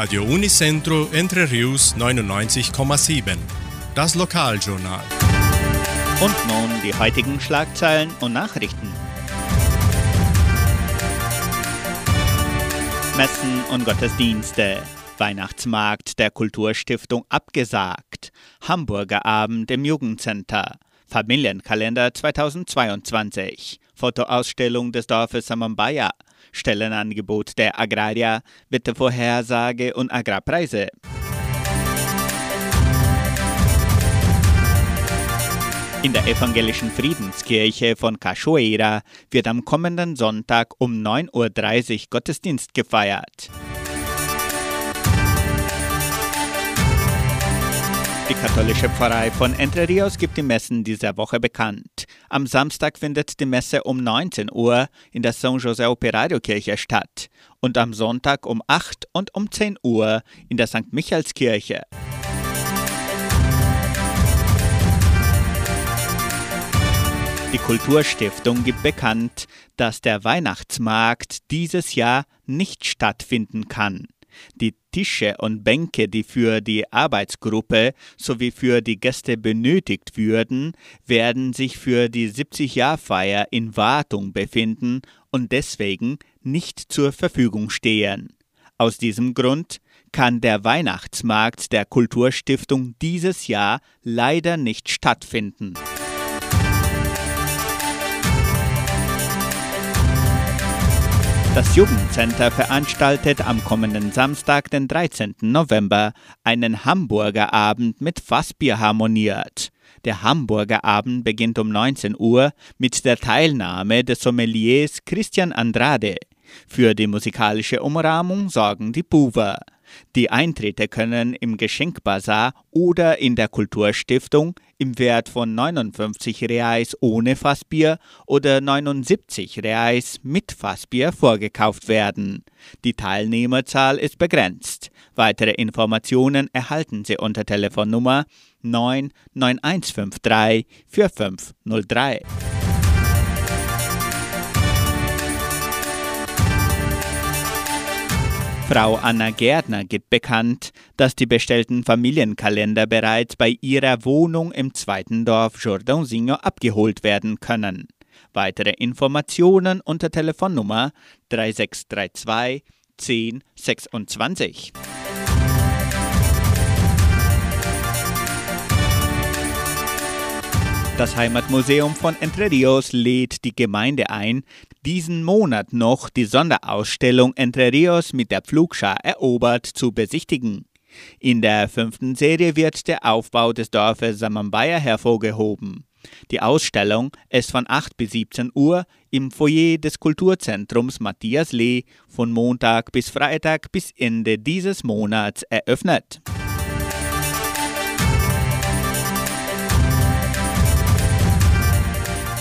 Radio Unicentro Entre Rius 99,7. Das Lokaljournal. Und nun die heutigen Schlagzeilen und Nachrichten. Messen und Gottesdienste. Weihnachtsmarkt der Kulturstiftung abgesagt. Hamburger Abend im Jugendcenter. Familienkalender 2022. Fotoausstellung des Dorfes Samambaya. Stellenangebot der Agraria, Wettervorhersage und Agrarpreise. In der evangelischen Friedenskirche von Cachoeira wird am kommenden Sonntag um 9.30 Uhr Gottesdienst gefeiert. Die katholische Pfarrei von Entre Rios gibt die Messen dieser Woche bekannt. Am Samstag findet die Messe um 19 Uhr in der San José Operario Kirche statt und am Sonntag um 8 und um 10 Uhr in der St. Michaelskirche. Die Kulturstiftung gibt bekannt, dass der Weihnachtsmarkt dieses Jahr nicht stattfinden kann. Die Tische und Bänke, die für die Arbeitsgruppe sowie für die Gäste benötigt würden, werden sich für die 70-Jahr-Feier in Wartung befinden und deswegen nicht zur Verfügung stehen. Aus diesem Grund kann der Weihnachtsmarkt der Kulturstiftung dieses Jahr leider nicht stattfinden. Das Jugendcenter veranstaltet am kommenden Samstag, den 13. November, einen Hamburger Abend mit Fassbier harmoniert. Der Hamburger Abend beginnt um 19 Uhr mit der Teilnahme des Sommeliers Christian Andrade. Für die musikalische Umrahmung sorgen die Buwer. Die Eintritte können im Geschenkbazar oder in der Kulturstiftung im Wert von 59 Reais ohne Fassbier oder 79 Reais mit Fassbier vorgekauft werden. Die Teilnehmerzahl ist begrenzt. Weitere Informationen erhalten Sie unter Telefonnummer 99153 4503. Frau Anna Gärtner gibt bekannt, dass die bestellten Familienkalender bereits bei ihrer Wohnung im zweiten Dorf Jordãozinho abgeholt werden können. Weitere Informationen unter Telefonnummer 3632 1026. Das Heimatmuseum von Entre Rios lädt die Gemeinde ein, diesen Monat noch die Sonderausstellung Entre Rios mit der Pflugschar erobert zu besichtigen. In der fünften Serie wird der Aufbau des Dorfes Samambaya hervorgehoben. Die Ausstellung ist von 8 bis 17 Uhr im Foyer des Kulturzentrums Matthias Lee von Montag bis Freitag bis Ende dieses Monats eröffnet.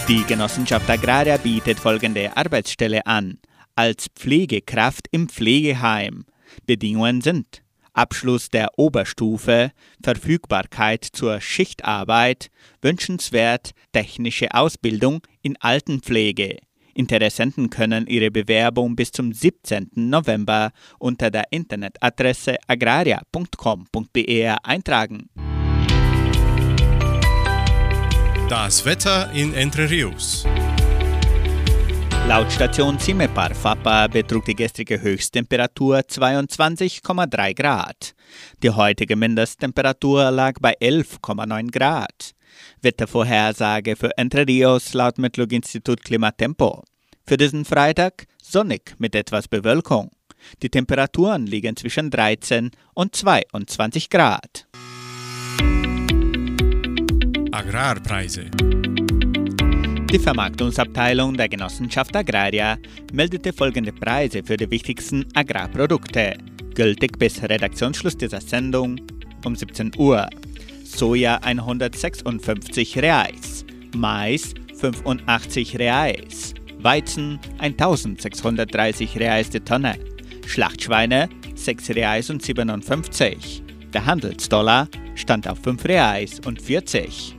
Die Genossenschaft Agraria bietet folgende Arbeitsstelle an. Als Pflegekraft im Pflegeheim. Bedingungen sind Abschluss der Oberstufe, Verfügbarkeit zur Schichtarbeit, wünschenswert technische Ausbildung in Altenpflege. Interessenten können ihre Bewerbung bis zum 17. November unter der Internetadresse agraria.com.br eintragen. Das Wetter in Entre Rios. Laut Station Cimepar Fapa betrug die gestrige Höchsttemperatur 22,3 Grad. Die heutige Mindesttemperatur lag bei 11,9 Grad. Wettervorhersage für Entre Rios laut Metlog-Institut Klimatempo. Für diesen Freitag sonnig mit etwas Bewölkung. Die Temperaturen liegen zwischen 13 und 22 Grad. Agrarpreise. Die Vermarktungsabteilung der Genossenschaft Agraria meldete folgende Preise für die wichtigsten Agrarprodukte, gültig bis Redaktionsschluss dieser Sendung um 17 Uhr. Soja 156 Reais, Mais 85 Reais, Weizen 1630 Reais die Tonne, Schlachtschweine 6 Reais und 57. Der Handelsdollar stand auf 5 Reais und 40.